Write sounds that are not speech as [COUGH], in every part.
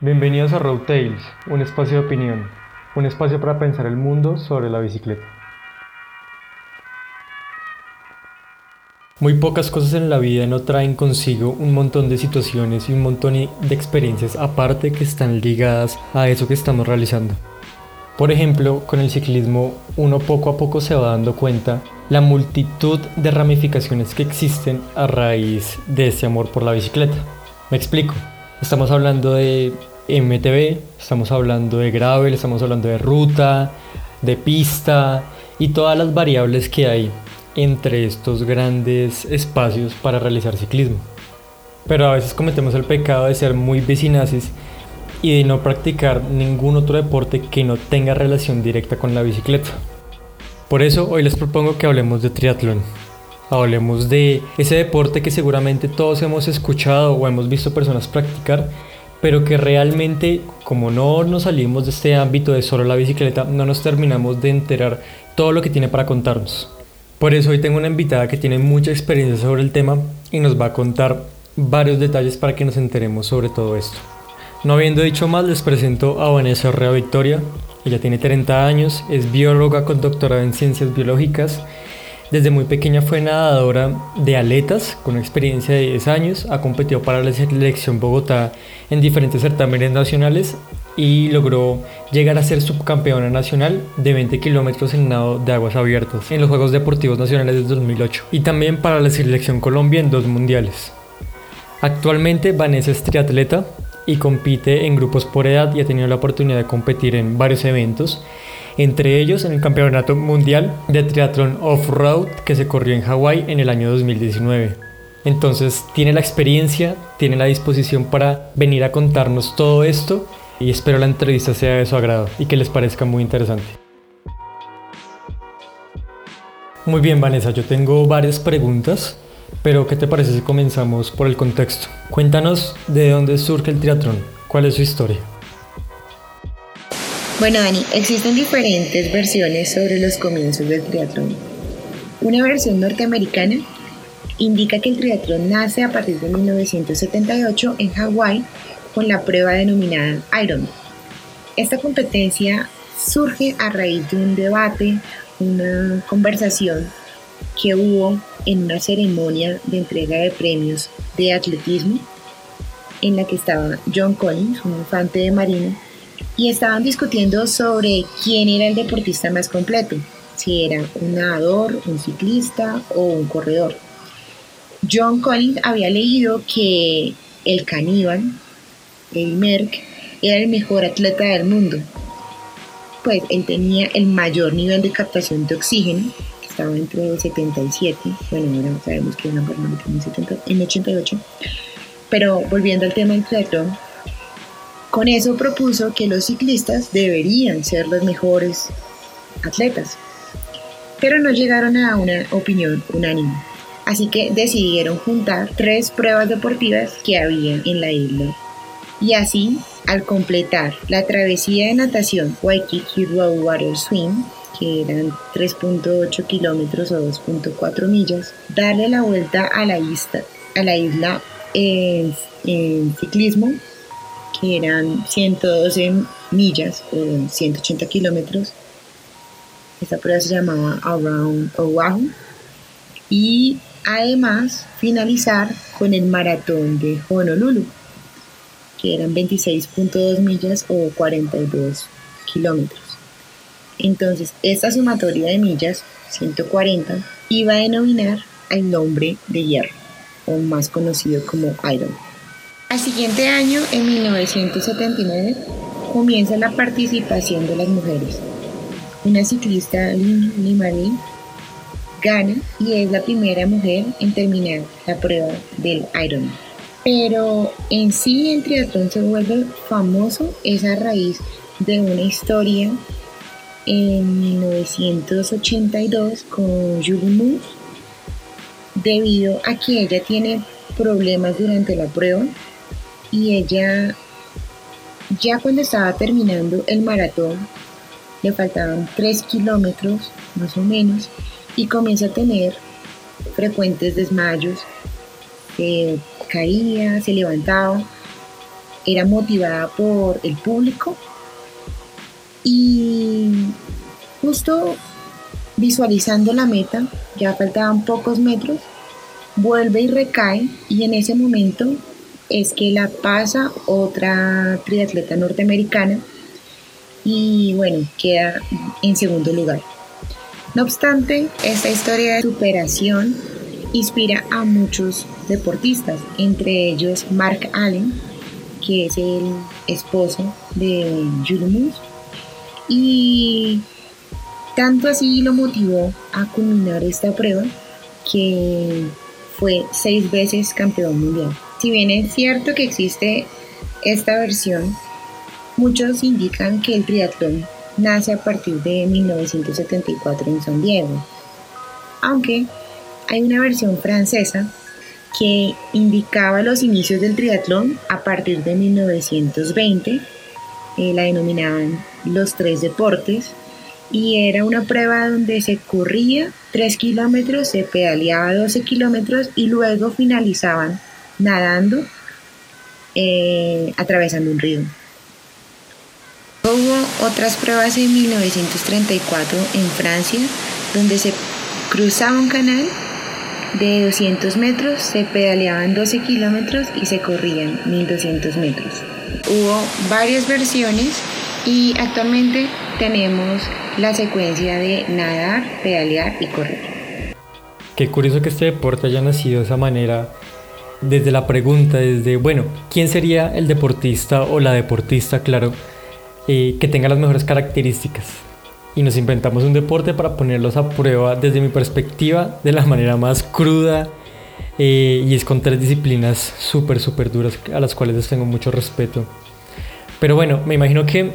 Bienvenidos a Road Tales, un espacio de opinión, un espacio para pensar el mundo sobre la bicicleta. Muy pocas cosas en la vida no traen consigo un montón de situaciones y un montón de experiencias aparte que están ligadas a eso que estamos realizando. Por ejemplo, con el ciclismo uno poco a poco se va dando cuenta la multitud de ramificaciones que existen a raíz de ese amor por la bicicleta. Me explico. Estamos hablando de MTB, estamos hablando de gravel, estamos hablando de ruta, de pista y todas las variables que hay entre estos grandes espacios para realizar ciclismo. Pero a veces cometemos el pecado de ser muy vecinaces y de no practicar ningún otro deporte que no tenga relación directa con la bicicleta. Por eso hoy les propongo que hablemos de triatlón. Hablemos de ese deporte que seguramente todos hemos escuchado o hemos visto personas practicar, pero que realmente como no nos salimos de este ámbito de solo la bicicleta, no nos terminamos de enterar todo lo que tiene para contarnos. Por eso hoy tengo una invitada que tiene mucha experiencia sobre el tema y nos va a contar varios detalles para que nos enteremos sobre todo esto. No habiendo dicho más, les presento a Vanessa Rea Victoria. Ella tiene 30 años, es bióloga con doctorado en ciencias biológicas desde muy pequeña fue nadadora de aletas con experiencia de 10 años. Ha competido para la selección Bogotá en diferentes certámenes nacionales y logró llegar a ser subcampeona nacional de 20 kilómetros en nado de aguas abiertas en los Juegos Deportivos Nacionales de 2008 y también para la selección Colombia en dos mundiales. Actualmente Vanessa es triatleta y compite en grupos por edad y ha tenido la oportunidad de competir en varios eventos entre ellos en el Campeonato Mundial de Triatlón Off-Road que se corrió en Hawái en el año 2019. Entonces tiene la experiencia, tiene la disposición para venir a contarnos todo esto y espero la entrevista sea de su agrado y que les parezca muy interesante. Muy bien Vanessa, yo tengo varias preguntas, pero ¿qué te parece si comenzamos por el contexto? Cuéntanos de dónde surge el triatlón, cuál es su historia. Bueno, Dani, existen diferentes versiones sobre los comienzos del triatlón. Una versión norteamericana indica que el triatlón nace a partir de 1978 en Hawái con la prueba denominada Iron. Esta competencia surge a raíz de un debate, una conversación que hubo en una ceremonia de entrega de premios de atletismo en la que estaba John Collins, un infante de marina, y estaban discutiendo sobre quién era el deportista más completo, si era un nadador, un ciclista o un corredor. John Collins había leído que el caníbal, el Merck, era el mejor atleta del mundo, pues él tenía el mayor nivel de captación de oxígeno, que estaba entre 77, bueno, ahora sabemos que una persona en 88, pero volviendo al tema del triatlón, con eso propuso que los ciclistas deberían ser los mejores atletas, pero no llegaron a una opinión unánime. Así que decidieron juntar tres pruebas deportivas que había en la isla. Y así, al completar la travesía de natación Waikiki Road Water Swim, que eran 3.8 kilómetros o 2.4 millas, darle la vuelta a la isla, a la isla en ciclismo que eran 112 millas o 180 kilómetros. Esta prueba se llamaba Around Oahu. Y además finalizar con el maratón de Honolulu, que eran 26.2 millas o 42 kilómetros. Entonces, esta sumatoria de millas, 140, iba a denominar al nombre de hierro, o más conocido como Iron. Al siguiente año, en 1979, comienza la participación de las mujeres. Una ciclista, Lynn gana y es la primera mujer en terminar la prueba del Ironman. Pero en sí el triatlón se vuelve famoso es a raíz de una historia en 1982 con Julie Moose debido a que ella tiene problemas durante la prueba y ella ya cuando estaba terminando el maratón le faltaban 3 kilómetros más o menos y comienza a tener frecuentes desmayos, se caía, se levantaba. era motivada por el público y justo visualizando la meta, ya faltaban pocos metros, vuelve y recae y en ese momento es que la pasa otra triatleta norteamericana y bueno, queda en segundo lugar. No obstante, esta historia de superación inspira a muchos deportistas, entre ellos Mark Allen, que es el esposo de Julie Moose, y tanto así lo motivó a culminar esta prueba que fue seis veces campeón mundial. Si bien es cierto que existe esta versión, muchos indican que el triatlón nace a partir de 1974 en San Diego, aunque hay una versión francesa que indicaba los inicios del triatlón a partir de 1920, eh, la denominaban los tres deportes, y era una prueba donde se corría 3 kilómetros, se pedaleaba 12 kilómetros y luego finalizaban nadando eh, atravesando un río. Hubo otras pruebas en 1934 en Francia donde se cruzaba un canal de 200 metros, se pedaleaban 12 kilómetros y se corrían 1200 metros. Hubo varias versiones y actualmente tenemos la secuencia de nadar, pedalear y correr. Qué curioso que este deporte haya nacido de esa manera, desde la pregunta, desde, bueno, ¿quién sería el deportista o la deportista, claro, eh, que tenga las mejores características? Y nos inventamos un deporte para ponerlos a prueba desde mi perspectiva de la manera más cruda eh, y es con tres disciplinas súper, súper duras a las cuales les tengo mucho respeto. Pero bueno, me imagino que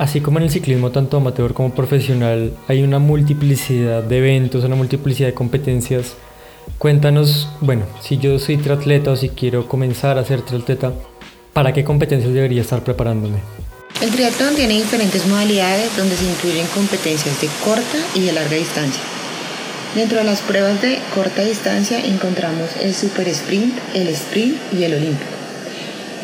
Así como en el ciclismo tanto amateur como profesional hay una multiplicidad de eventos, una multiplicidad de competencias. Cuéntanos, bueno, si yo soy triatleta o si quiero comenzar a ser triatleta, ¿para qué competencias debería estar preparándome? El triatlón tiene diferentes modalidades donde se incluyen competencias de corta y de larga distancia. Dentro de las pruebas de corta distancia encontramos el super sprint, el sprint y el olímpico.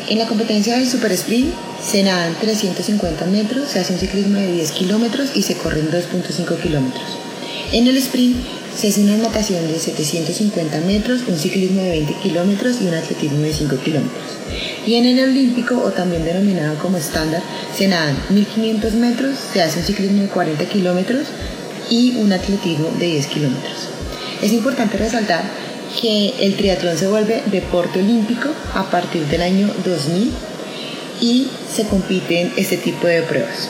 En la competencia del super sprint se nadan 350 metros, se hace un ciclismo de 10 kilómetros y se corren 2.5 kilómetros. En el sprint se hace una natación de 750 metros, un ciclismo de 20 kilómetros y un atletismo de 5 kilómetros. Y en el olímpico, o también denominado como estándar, se nadan 1500 metros, se hace un ciclismo de 40 kilómetros y un atletismo de 10 kilómetros. Es importante resaltar que el triatlón se vuelve deporte olímpico a partir del año 2000 y se compiten este tipo de pruebas.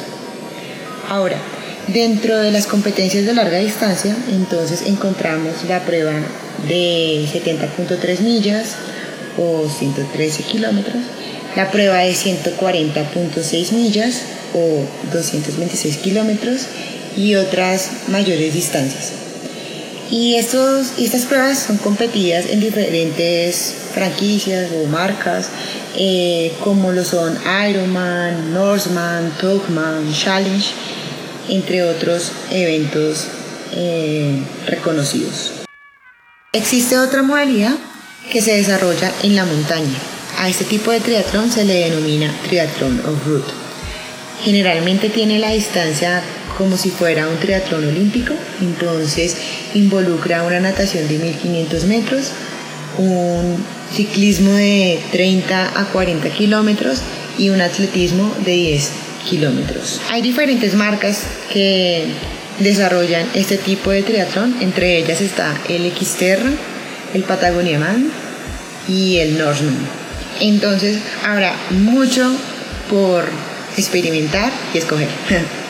Ahora, dentro de las competencias de larga distancia, entonces encontramos la prueba de 70.3 millas o 113 kilómetros, la prueba de 140.6 millas o 226 kilómetros y otras mayores distancias. Y estos, estas pruebas son competidas en diferentes franquicias o marcas, eh, como lo son Ironman, Norseman, Togman, Challenge, entre otros eventos eh, reconocidos. Existe otra modalidad que se desarrolla en la montaña. A este tipo de triatlón se le denomina triatlón off-road. Generalmente tiene la distancia como si fuera un triatlón olímpico, entonces involucra una natación de 1500 metros, un ciclismo de 30 a 40 kilómetros y un atletismo de 10 kilómetros. Hay diferentes marcas que desarrollan este tipo de triatlón, entre ellas está el Xterra, el Patagonia Man y el Norseman. Entonces habrá mucho por experimentar y escoger. [LAUGHS]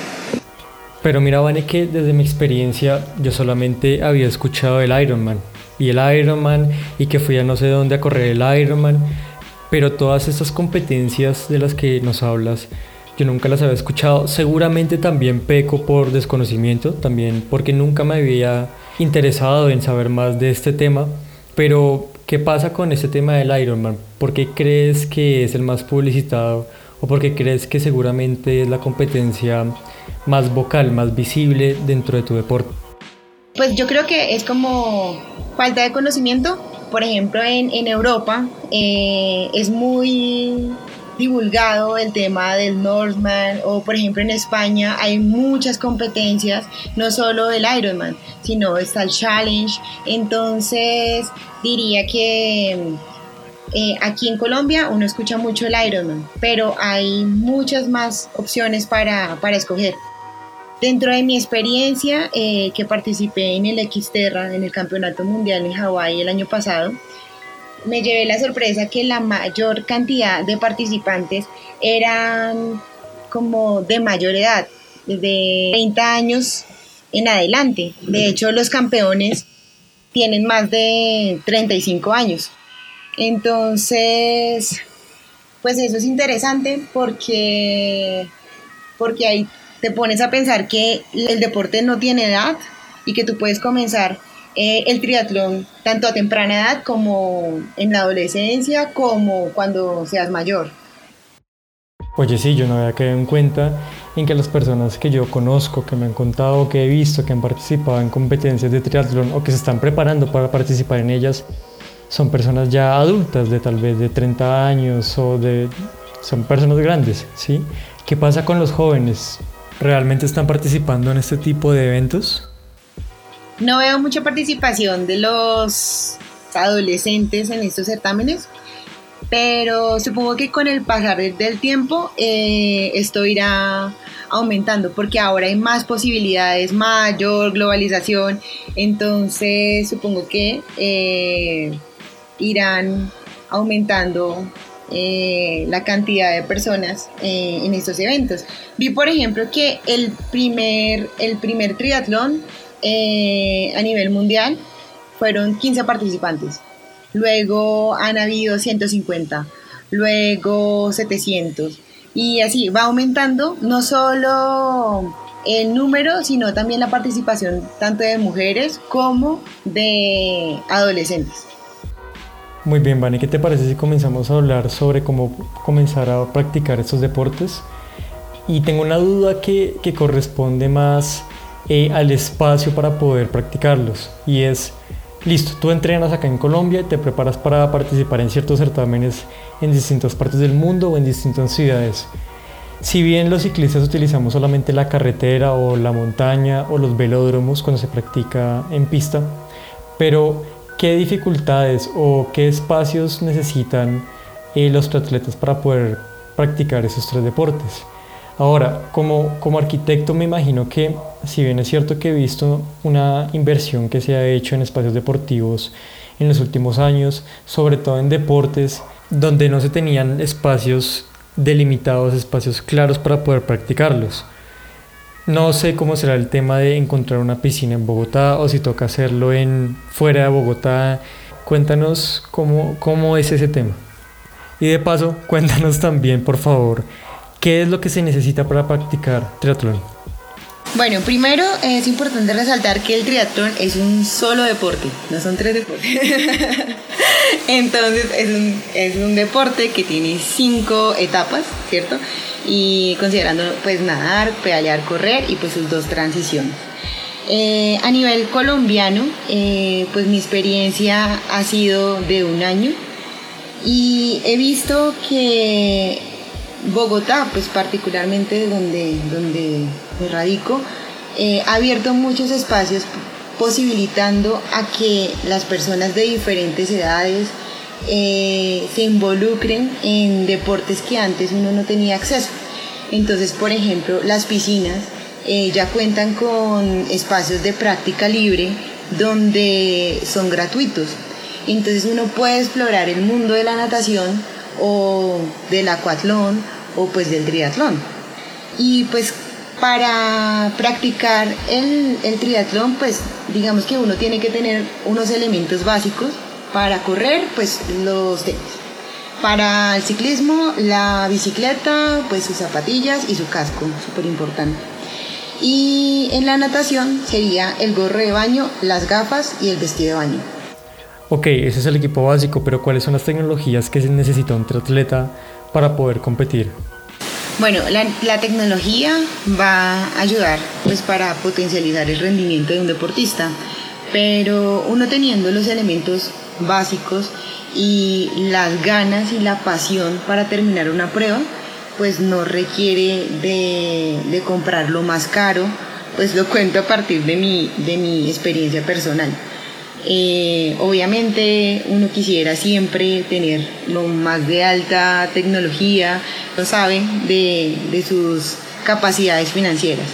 Pero mira, Vane, que desde mi experiencia yo solamente había escuchado el Ironman y el Ironman y que fui a no sé dónde a correr el Ironman, pero todas estas competencias de las que nos hablas, yo nunca las había escuchado. Seguramente también peco por desconocimiento, también porque nunca me había interesado en saber más de este tema. Pero, ¿qué pasa con este tema del Ironman? ¿Por qué crees que es el más publicitado? ¿O por qué crees que seguramente es la competencia más vocal, más visible dentro de tu deporte? Pues yo creo que es como falta de conocimiento. Por ejemplo, en, en Europa eh, es muy divulgado el tema del Northman o por ejemplo en España hay muchas competencias, no solo del Ironman, sino está el Challenge. Entonces diría que eh, aquí en Colombia uno escucha mucho el Ironman, pero hay muchas más opciones para, para escoger. Dentro de mi experiencia, eh, que participé en el Xterra, en el Campeonato Mundial en Hawái el año pasado, me llevé la sorpresa que la mayor cantidad de participantes eran como de mayor edad, desde 30 años en adelante. De hecho, los campeones tienen más de 35 años. Entonces, pues eso es interesante porque, porque ahí te pones a pensar que el deporte no tiene edad y que tú puedes comenzar eh, el triatlón tanto a temprana edad como en la adolescencia, como cuando seas mayor. Oye, sí, yo no había quedado en cuenta en que las personas que yo conozco, que me han contado, que he visto, que han participado en competencias de triatlón o que se están preparando para participar en ellas, son personas ya adultas, de tal vez de 30 años o de... son personas grandes, ¿sí? ¿Qué pasa con los jóvenes? ¿Realmente están participando en este tipo de eventos? No veo mucha participación de los adolescentes en estos certámenes, pero supongo que con el pasar del tiempo eh, esto irá aumentando porque ahora hay más posibilidades, mayor globalización, entonces supongo que eh, irán aumentando eh, la cantidad de personas en estos eventos. Vi por ejemplo que el primer, el primer triatlón eh, a nivel mundial fueron 15 participantes. Luego han habido 150, luego 700. Y así va aumentando no solo el número, sino también la participación tanto de mujeres como de adolescentes. Muy bien, Vani, ¿qué te parece si comenzamos a hablar sobre cómo comenzar a practicar estos deportes? Y tengo una duda que, que corresponde más eh, al espacio para poder practicarlos. Y es, listo, tú entrenas acá en Colombia y te preparas para participar en ciertos certámenes en distintas partes del mundo o en distintas ciudades. Si bien los ciclistas utilizamos solamente la carretera o la montaña o los velódromos cuando se practica en pista, pero ¿qué dificultades o qué espacios necesitan eh, los atletas para poder practicar esos tres deportes? Ahora, como, como arquitecto me imagino que, si bien es cierto que he visto una inversión que se ha hecho en espacios deportivos en los últimos años, sobre todo en deportes donde no se tenían espacios delimitados, espacios claros para poder practicarlos. No sé cómo será el tema de encontrar una piscina en Bogotá o si toca hacerlo en fuera de Bogotá. Cuéntanos cómo, cómo es ese tema. Y de paso, cuéntanos también, por favor, ¿Qué es lo que se necesita para practicar triatlón? Bueno, primero es importante resaltar que el triatlón es un solo deporte, no son tres deportes. [LAUGHS] Entonces es un, es un deporte que tiene cinco etapas, ¿cierto? Y considerando pues nadar, pedalear, correr y pues sus dos transiciones. Eh, a nivel colombiano, eh, pues mi experiencia ha sido de un año y he visto que Bogotá, pues particularmente donde, donde me radico, eh, ha abierto muchos espacios posibilitando a que las personas de diferentes edades eh, se involucren en deportes que antes uno no tenía acceso. Entonces, por ejemplo, las piscinas eh, ya cuentan con espacios de práctica libre donde son gratuitos. Entonces uno puede explorar el mundo de la natación o del acuatlón o pues del triatlón. Y pues para practicar el, el, triatlón, pues digamos que uno tiene que tener unos elementos básicos. Para correr, pues los tenis. Para el ciclismo, la bicicleta, pues sus zapatillas y su casco, súper importante. Y en la natación sería el gorro de baño, las gafas y el vestido de baño. Ok, ese es el equipo básico, pero ¿cuáles son las tecnologías que se necesita un triatleta para poder competir? Bueno, la, tecnología va a ayudar pues para potencializar el rendimiento de un deportista, pero uno teniendo los elementos básicos y las ganas y la pasión para terminar una prueba, pues no requiere de, comprar lo más caro, pues lo cuento a partir de mi, de mi experiencia personal. Eh, obviamente uno quisiera siempre tener lo más de alta tecnología, lo saben, de, sus capacidades financieras.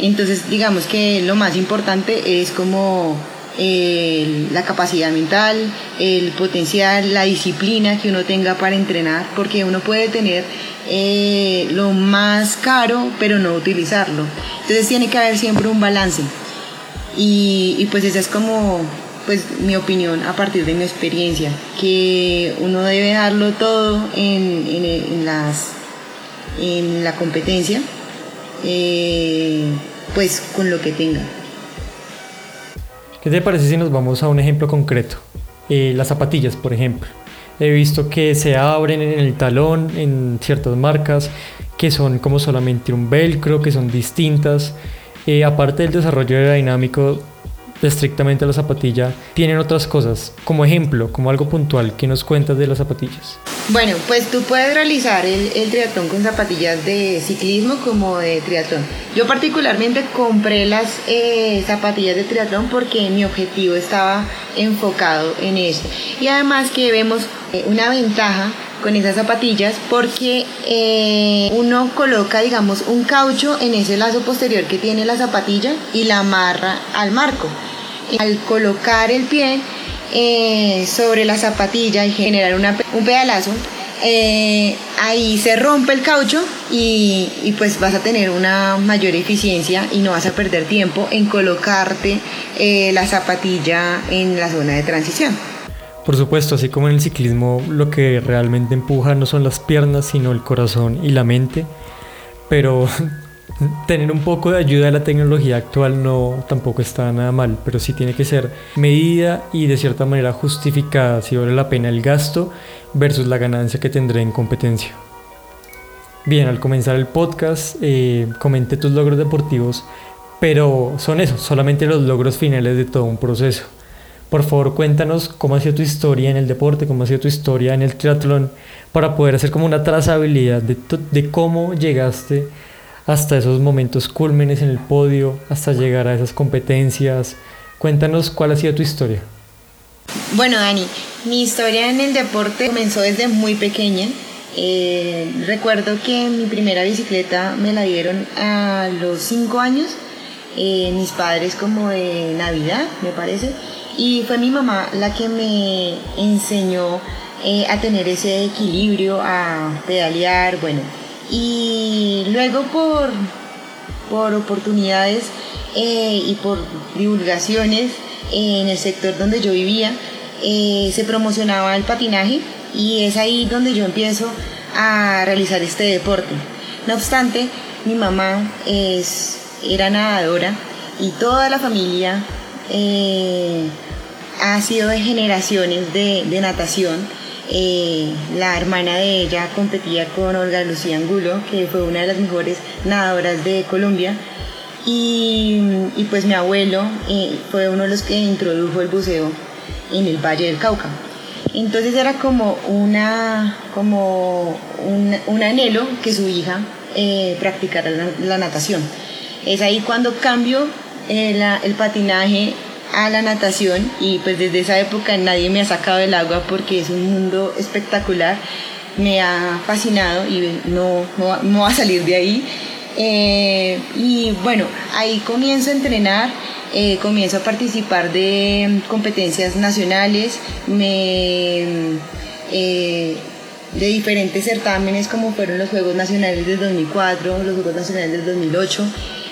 Entonces digamos que lo más importante es como la capacidad mental, el potencial, la disciplina que uno tenga para entrenar, porque uno puede tener eh, lo más caro, pero no utilizarlo. Entonces tiene que haber siempre un balance. Y, pues esa es como pues mi opinión a partir de mi experiencia, que uno debe darlo todo en, las, en la competencia, eh, pues con lo que tenga. ¿Qué te parece si nos vamos a un ejemplo concreto? Eh, las zapatillas, por ejemplo. He visto que se abren en el talón en ciertas marcas, que son como solamente un velcro, que son distintas. Eh, aparte del desarrollo aerodinámico estrictamente la zapatilla, tienen otras cosas, como ejemplo, como algo puntual, ¿qué nos cuentas de las zapatillas? Bueno, pues tú puedes realizar el, triatlón con zapatillas de ciclismo como de triatlón. Yo particularmente compré las eh, zapatillas de triatlón porque mi objetivo estaba enfocado en eso. Y además que vemos eh, una ventaja con esas zapatillas porque eh, uno coloca digamos un caucho en ese lazo posterior que tiene la zapatilla y la amarra al marco. Al colocar el pie eh, sobre la zapatilla y generar un pedalazo, eh, ahí se rompe el caucho y, pues vas a tener una mayor eficiencia y no vas a perder tiempo en colocarte eh, la zapatilla en la zona de transición. Por supuesto, así como en el ciclismo lo que realmente empuja no son las piernas, sino el corazón y la mente, pero [LAUGHS] tener un poco de ayuda de la tecnología actual no tampoco está nada mal, pero sí tiene que ser medida y de cierta manera justificada si vale la pena el gasto versus la ganancia que tendré en competencia. Bien, al comenzar el podcast eh, comenté tus logros deportivos, pero son esos, solamente los logros finales de todo un proceso. Por favor, cuéntanos cómo ha sido tu historia en el deporte, cómo ha sido tu historia en el triatlón, para poder hacer como una trazabilidad de, de cómo llegaste hasta esos momentos cúlmenes en el podio, hasta llegar a esas competencias. Cuéntanos cuál ha sido tu historia. Bueno, Dani, mi historia en el deporte comenzó desde muy pequeña. Eh, recuerdo que mi primera bicicleta me la dieron a los 5 años, eh, mis padres como de Navidad, me parece, y fue mi mamá la que me enseñó eh, a tener ese equilibrio, a pedalear, bueno, y luego por, por oportunidades eh, y por divulgaciones en el sector donde yo vivía, eh, se promocionaba el patinaje y es ahí donde yo empiezo a realizar este deporte. No obstante, mi mamá es, era nadadora y toda la familia eh, ha sido de generaciones de, de natación eh, la hermana de ella competía con Olga Lucía Angulo, que fue una de las mejores nadadoras de Colombia. Y, pues mi abuelo eh, fue uno de los que introdujo el buceo en el Valle del Cauca. Entonces era como, una, como un, anhelo que su hija eh, practicara la, natación. Es ahí cuando cambio el patinaje a la natación y pues desde esa época nadie me ha sacado del agua porque es un mundo espectacular, me ha fascinado y no, no, va a salir de ahí. Eh, y bueno, ahí comienzo a entrenar, eh, comienzo a participar de competencias nacionales, me, eh, de diferentes certámenes como fueron los Juegos Nacionales del 2004, los Juegos Nacionales del 2008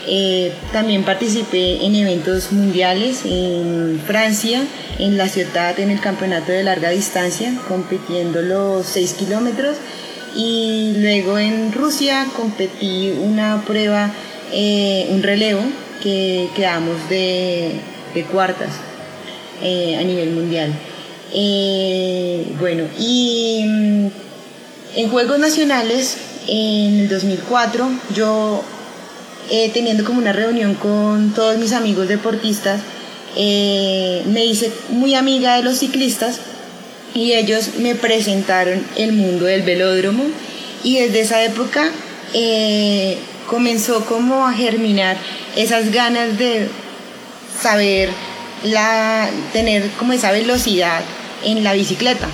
eh, también participé en eventos mundiales en Francia, en la ciudad, en el campeonato de larga distancia, compitiendo los 6 kilómetros. Y luego en Rusia competí una prueba, eh, un relevo, que quedamos de, cuartas eh, a nivel mundial. bueno, y mm, en Juegos Nacionales, en el 2004, yo eh, teniendo como una reunión con todos mis amigos deportistas, eh, me hice muy amiga de los ciclistas y ellos me presentaron el mundo del velódromo y desde esa época eh, comenzó como a germinar esas ganas de saber la, tener como esa velocidad en la bicicleta.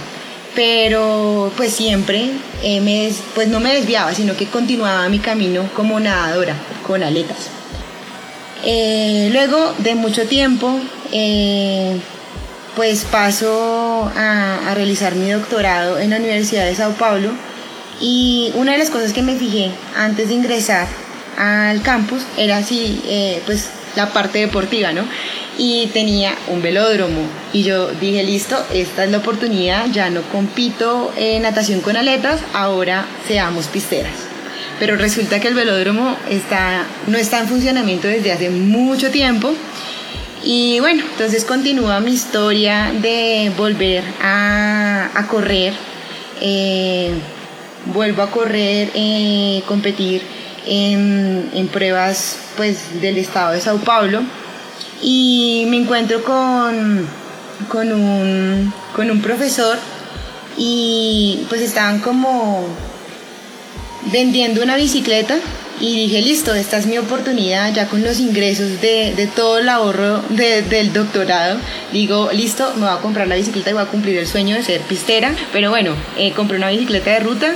Pero pues siempre eh, me, pues no me desviaba, sino que continuaba mi camino como nadadora, con aletas. Eh, luego de mucho tiempo, pues paso a, realizar mi doctorado en la Universidad de Sao Paulo y una de las cosas que me fijé antes de ingresar al campus era eh, pues la parte deportiva, ¿no? Y tenía un velódromo y yo dije, listo, esta es la oportunidad, ya no compito en natación con aletas, ahora seamos pisteras. Pero resulta que el velódromo está, no está en funcionamiento desde hace mucho tiempo y bueno, entonces continúa mi historia de volver a, correr. Eh, vuelvo a correr, eh, competir en, pruebas pues, del estado de Sao Paulo. Y me encuentro con, con, un, con un profesor y pues estaban como vendiendo una bicicleta y dije, listo, esta es mi oportunidad, ya con los ingresos de, todo el ahorro del doctorado, digo, listo, me voy a comprar la bicicleta y voy a cumplir el sueño de ser pistera, pero bueno, eh, compré una bicicleta de ruta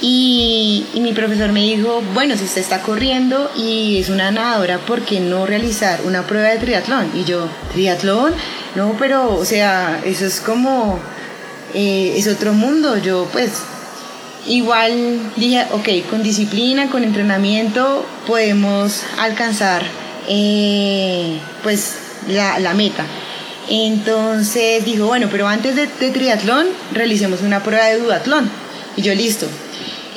y, mi profesor me dijo, bueno, si usted está corriendo y es una nadadora, ¿por qué no realizar una prueba de triatlón? Y yo, ¿triatlón? No, pero, o sea, eso es como, eh, es otro mundo, yo pues igual dije, ok, con disciplina, con entrenamiento podemos alcanzar eh, pues la, meta. Entonces dijo, bueno, pero antes de, triatlón realicemos una prueba de duatlón. Y yo listo.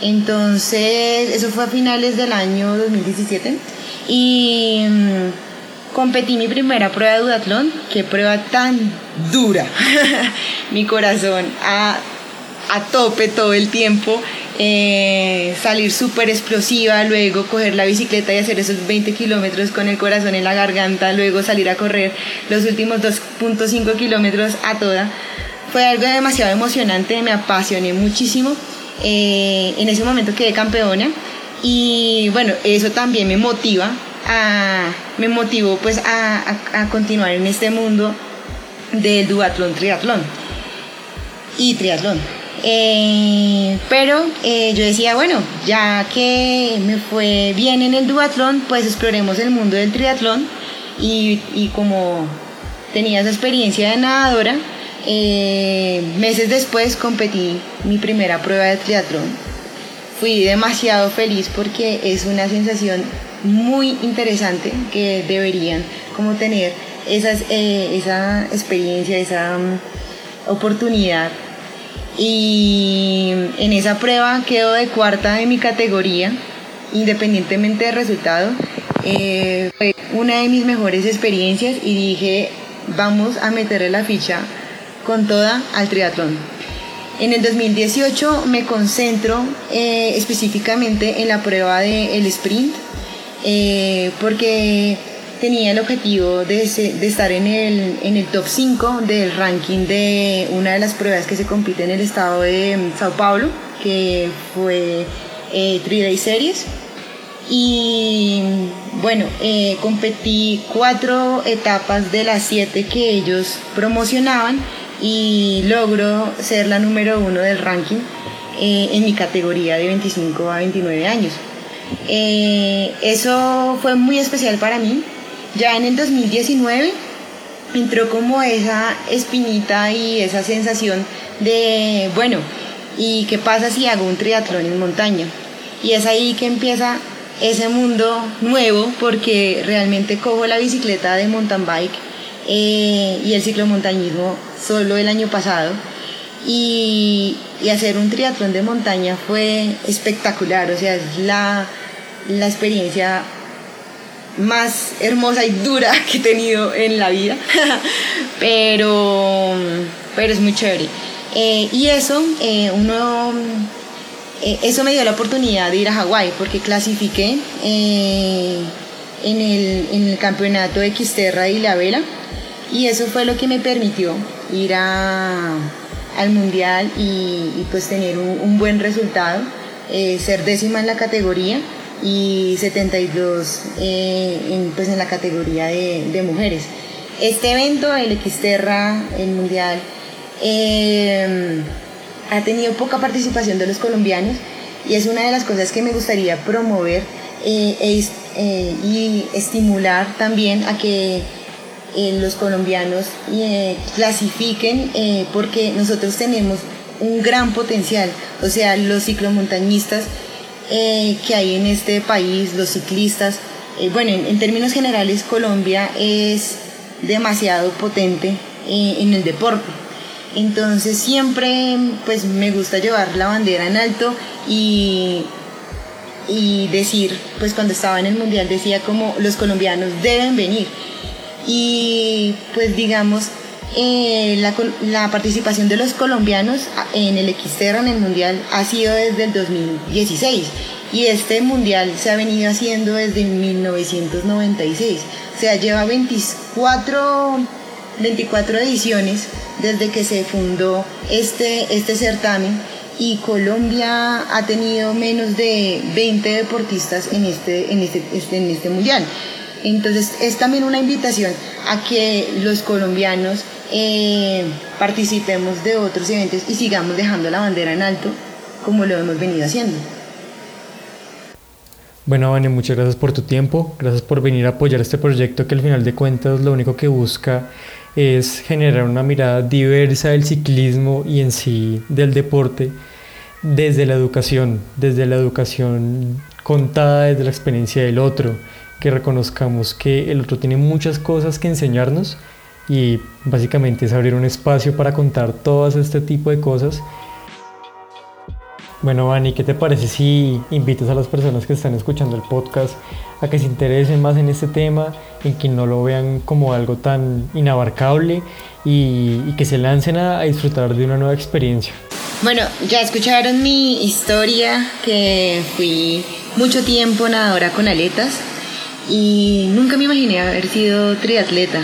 Entonces, eso fue a finales del año 2017. Y mm, competí mi primera prueba de duatlón. Qué prueba tan dura. [LAUGHS] mi corazón a a tope todo el tiempo, eh, salir súper explosiva, luego coger la bicicleta y hacer esos 20 kilómetros con el corazón en la garganta, luego salir a correr los últimos 2.5 kilómetros a toda. Fue algo demasiado emocionante, me apasioné muchísimo. Eh, en ese momento quedé campeona y bueno, eso también me motiva, a, me motivó pues a, a, continuar en este mundo del duatlón, triatlón y triatlón. Eh, pero eh, yo decía, bueno, ya que me fue bien en el duatlón, pues exploremos el mundo del triatlón. Y, y como tenía esa experiencia de nadadora, eh, meses después competí mi primera prueba de triatlón. Fui demasiado feliz porque es una sensación muy interesante que deberían como tener esas, esa experiencia, esa mm, oportunidad y en esa prueba quedo de cuarta de mi categoría, independientemente del resultado. Eh, fue una de mis mejores experiencias y dije, vamos a meterle la ficha con toda al triatlón. En el 2018 me concentro eh, específicamente en la prueba del sprint, eh, porque tenía el objetivo de, estar en el, en el top 5 del ranking de una de las pruebas que se compite en el estado de Sao Paulo, que fue eh, 3 Day Series. Y bueno, eh, competí cuatro etapas de las siete que ellos promocionaban y logro ser la número uno del ranking eh, en mi categoría de 25 a 29 años. Eh, eso fue muy especial para mí ya en el 2019 entró como esa espinita y esa sensación de, bueno, ¿y qué pasa si hago un triatlón en montaña? Y es ahí que empieza ese mundo nuevo porque realmente cojo la bicicleta de mountain bike eh, y el ciclomontañismo solo el año pasado. Y, y, hacer un triatlón de montaña fue espectacular, o sea, es la, la experiencia más hermosa y dura [LAUGHS] que he tenido en la vida, [LAUGHS] pero, pero es muy chévere. Eh, y eso, eh, uno, eh, eso me dio la oportunidad de ir a Hawái porque clasifiqué en el, en, el, campeonato de Xterra y la vela y eso fue lo que me permitió ir a, al mundial y, pues tener un, buen resultado, eh, ser décima en la categoría y 72 eh, en, pues en la categoría de, mujeres. Este evento, el Xterra, el mundial, eh, ha tenido poca participación de los colombianos y es una de las cosas que me gustaría promover e y estimular también a que eh, los colombianos eh, clasifiquen eh, porque nosotros tenemos un gran potencial, o sea, los ciclomontañistas que hay en este país, los ciclistas, bueno, en, términos generales Colombia es demasiado potente en el deporte. Entonces siempre pues me gusta llevar la bandera en alto y, y decir, pues cuando estaba en el mundial decía como los colombianos deben venir y pues digamos eh, la, participación de los colombianos en el Xterra en el Mundial ha sido desde el 2016 y este Mundial se ha venido haciendo desde 1996. O sea, lleva 24, 24 ediciones desde que se fundó este, este certamen y Colombia ha tenido menos de 20 deportistas en este, en este, este en este Mundial. Entonces es también una invitación a que los colombianos eh, participemos de otros eventos y sigamos dejando la bandera en alto como lo hemos venido haciendo. Bueno, Vane, muchas gracias por tu tiempo, gracias por venir a apoyar este proyecto que al final de cuentas lo único que busca es generar una mirada diversa del ciclismo y en sí del deporte desde la educación, desde la educación contada desde la experiencia del otro, que reconozcamos que el otro tiene muchas cosas que enseñarnos y básicamente es abrir un espacio para contar todas este tipo de cosas. Bueno, Vani, ¿qué te parece si invitas a las personas que están escuchando el podcast a que se interesen más en este tema, en que no lo vean como algo tan inabarcable y, que se lancen a disfrutar de una nueva experiencia? Bueno, ya escucharon mi historia, que fui mucho tiempo nadadora con aletas y nunca me imaginé haber sido triatleta.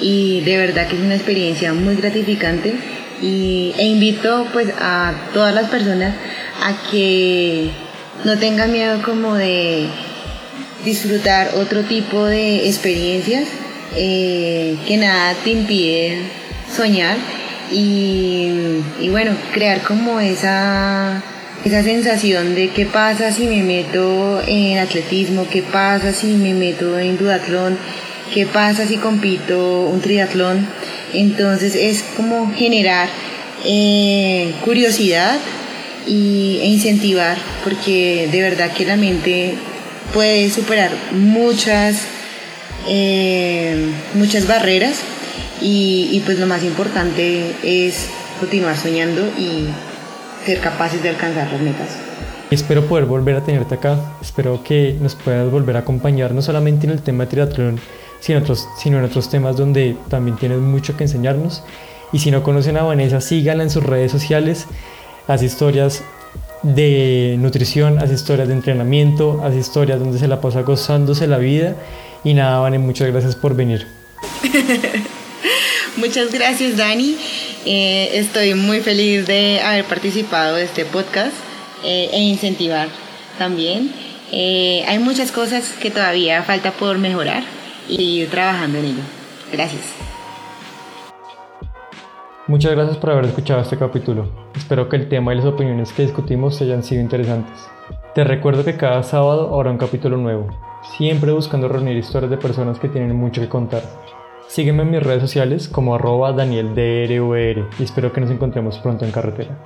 Y de verdad que es una experiencia muy gratificante. Y, e invito pues a todas las personas a que no tengan miedo como de disfrutar otro tipo de experiencias. Eh, que nada te impide soñar y, y bueno crear como esa esa sensación de qué pasa si me meto en atletismo, qué pasa si me meto en duatlón, qué pasa si compito un triatlón. Entonces es como generar eh, curiosidad y, e incentivar, porque de verdad que la mente puede superar muchas, eh, muchas barreras y, y pues lo más importante es continuar soñando y ser capaces de alcanzar las metas. Espero poder volver a tenerte acá, espero que nos puedas volver a acompañar no solamente en el tema de triatlón, sino, otros, sino en otros temas donde también tienes mucho que enseñarnos. Y si no conocen a Vanessa, síganla en sus redes sociales, hace historias de nutrición, hace historias de entrenamiento, hace historias donde se la pasa gozándose la vida. Y nada, Vanessa, muchas gracias por venir. [LAUGHS] muchas gracias, Dani. Eh, estoy muy feliz de haber participado de este podcast eh, e incentivar también. Eh, hay muchas cosas que todavía falta por mejorar y ir trabajando en ello. Gracias. Muchas gracias por haber escuchado este capítulo. Espero que el tema y las opiniones que discutimos hayan sido interesantes. Te recuerdo que cada sábado habrá un capítulo nuevo, siempre buscando reunir historias de personas que tienen mucho que contar. Sígueme en mis redes sociales como arroba y espero que nos encontremos pronto en carretera.